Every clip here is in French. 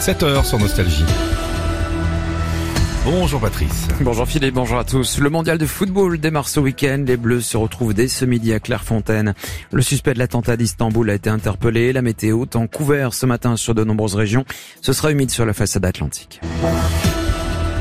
7h sur Nostalgie. Bonjour Patrice. Bonjour Philippe, bonjour à tous. Le mondial de football démarre ce week-end. Les Bleus se retrouvent dès ce midi à Clairefontaine. Le suspect de l'attentat d'Istanbul a été interpellé. La météo, temps couvert ce matin sur de nombreuses régions. Ce sera humide sur la façade atlantique.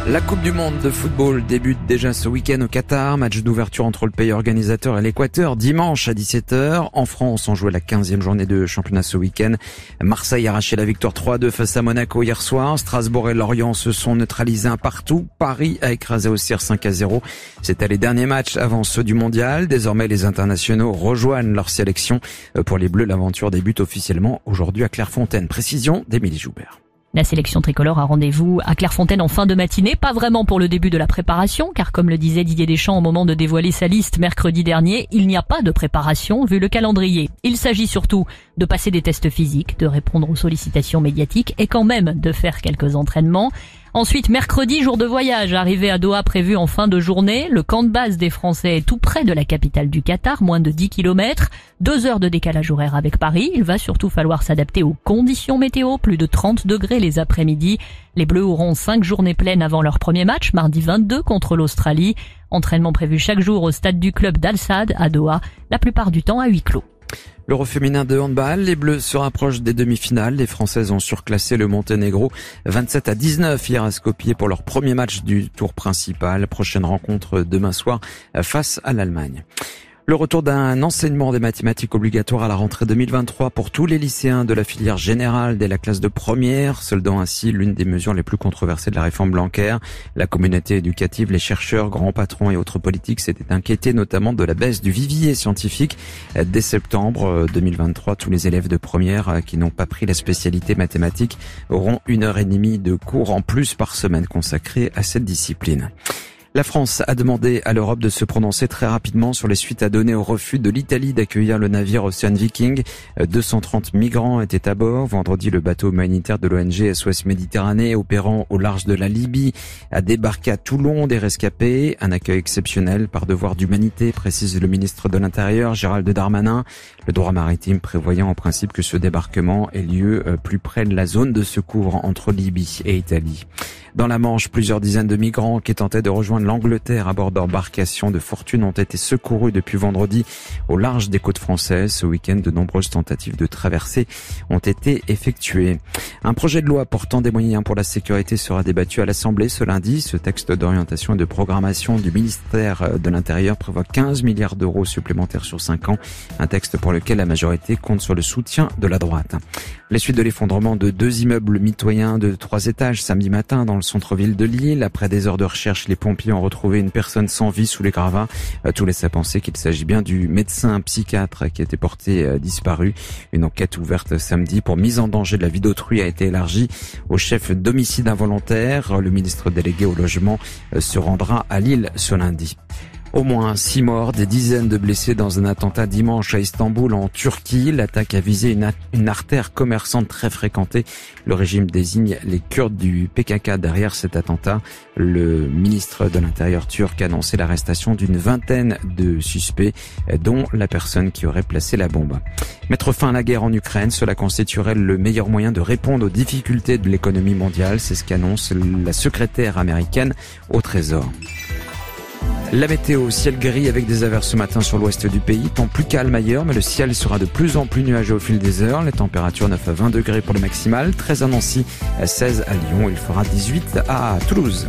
La Coupe du Monde de football débute déjà ce week-end au Qatar. Match d'ouverture entre le pays organisateur et l'Équateur dimanche à 17h. En France, on jouait la 15e journée de championnat ce week-end. Marseille a arraché la victoire 3-2 face à Monaco hier soir. Strasbourg et Lorient se sont neutralisés un partout. Paris a écrasé Auxerre 5-0. C'était les derniers matchs avant ceux du mondial. Désormais, les internationaux rejoignent leur sélection. Pour les Bleus, l'aventure débute officiellement aujourd'hui à Clairefontaine. Précision d'Émilie Joubert. La sélection tricolore a rendez-vous à Clairefontaine en fin de matinée, pas vraiment pour le début de la préparation, car comme le disait Didier Deschamps au moment de dévoiler sa liste mercredi dernier, il n'y a pas de préparation vu le calendrier. Il s'agit surtout de passer des tests physiques, de répondre aux sollicitations médiatiques et quand même de faire quelques entraînements. Ensuite, mercredi, jour de voyage, arrivé à Doha prévu en fin de journée. Le camp de base des Français est tout près de la capitale du Qatar, moins de 10 km. Deux heures de décalage horaire avec Paris. Il va surtout falloir s'adapter aux conditions météo, plus de 30 degrés les après-midi. Les Bleus auront cinq journées pleines avant leur premier match, mardi 22 contre l'Australie. Entraînement prévu chaque jour au stade du club d'Al-Sad à Doha, la plupart du temps à huis clos. L'Euro féminin de handball, les Bleus se rapprochent des demi-finales. Les Françaises ont surclassé le Monténégro 27 à 19 hier à Skopje pour leur premier match du tour principal. Prochaine rencontre demain soir face à l'Allemagne. Le retour d'un enseignement des mathématiques obligatoire à la rentrée 2023 pour tous les lycéens de la filière générale dès la classe de première, soldant ainsi l'une des mesures les plus controversées de la réforme Blanquer. La communauté éducative, les chercheurs, grands patrons et autres politiques s'étaient inquiétés notamment de la baisse du vivier scientifique. Dès septembre 2023, tous les élèves de première qui n'ont pas pris la spécialité mathématique auront une heure et demie de cours en plus par semaine consacrée à cette discipline. La France a demandé à l'Europe de se prononcer très rapidement sur les suites à donner au refus de l'Italie d'accueillir le navire Ocean Viking. 230 migrants étaient à bord. Vendredi, le bateau humanitaire de l'ONG SOS Méditerranée opérant au large de la Libye a débarqué à Toulon des rescapés. Un accueil exceptionnel par devoir d'humanité, précise le ministre de l'Intérieur Gérald Darmanin. Le droit maritime prévoyant en principe que ce débarquement ait lieu plus près de la zone de secours entre Libye et Italie. Dans la Manche, plusieurs dizaines de migrants qui tentaient de rejoindre l'Angleterre à bord d'embarcations de fortune ont été secourus depuis vendredi au large des côtes françaises. Ce week-end, de nombreuses tentatives de traversée ont été effectuées. Un projet de loi portant des moyens pour la sécurité sera débattu à l'Assemblée ce lundi. Ce texte d'orientation et de programmation du ministère de l'Intérieur prévoit 15 milliards d'euros supplémentaires sur 5 ans. Un texte pour lequel la majorité compte sur le soutien de la droite. Les suites de l'effondrement de deux immeubles mitoyens de trois étages samedi matin dans le centre-ville de Lille. Après des heures de recherche, les pompiers ont retrouvé une personne sans vie sous les gravats. Tout laisse à penser qu'il s'agit bien du médecin psychiatre qui été porté disparu. Une enquête ouverte samedi pour mise en danger de la vie d'autrui a été élargie au chef d'homicide involontaire. Le ministre délégué au logement se rendra à Lille ce lundi. Au moins six morts, des dizaines de blessés dans un attentat dimanche à Istanbul en Turquie. L'attaque a visé une, une, artère commerçante très fréquentée. Le régime désigne les Kurdes du PKK derrière cet attentat. Le ministre de l'Intérieur turc a annoncé l'arrestation d'une vingtaine de suspects, dont la personne qui aurait placé la bombe. Mettre fin à la guerre en Ukraine, cela constituerait le meilleur moyen de répondre aux difficultés de l'économie mondiale. C'est ce qu'annonce la secrétaire américaine au Trésor. La météo, ciel gris avec des averses ce matin sur l'ouest du pays, temps plus calme ailleurs, mais le ciel sera de plus en plus nuageux au fil des heures. Les températures 9 à 20 degrés pour le maximal, 13 à Nancy, 16 à Lyon, il fera 18 à Toulouse.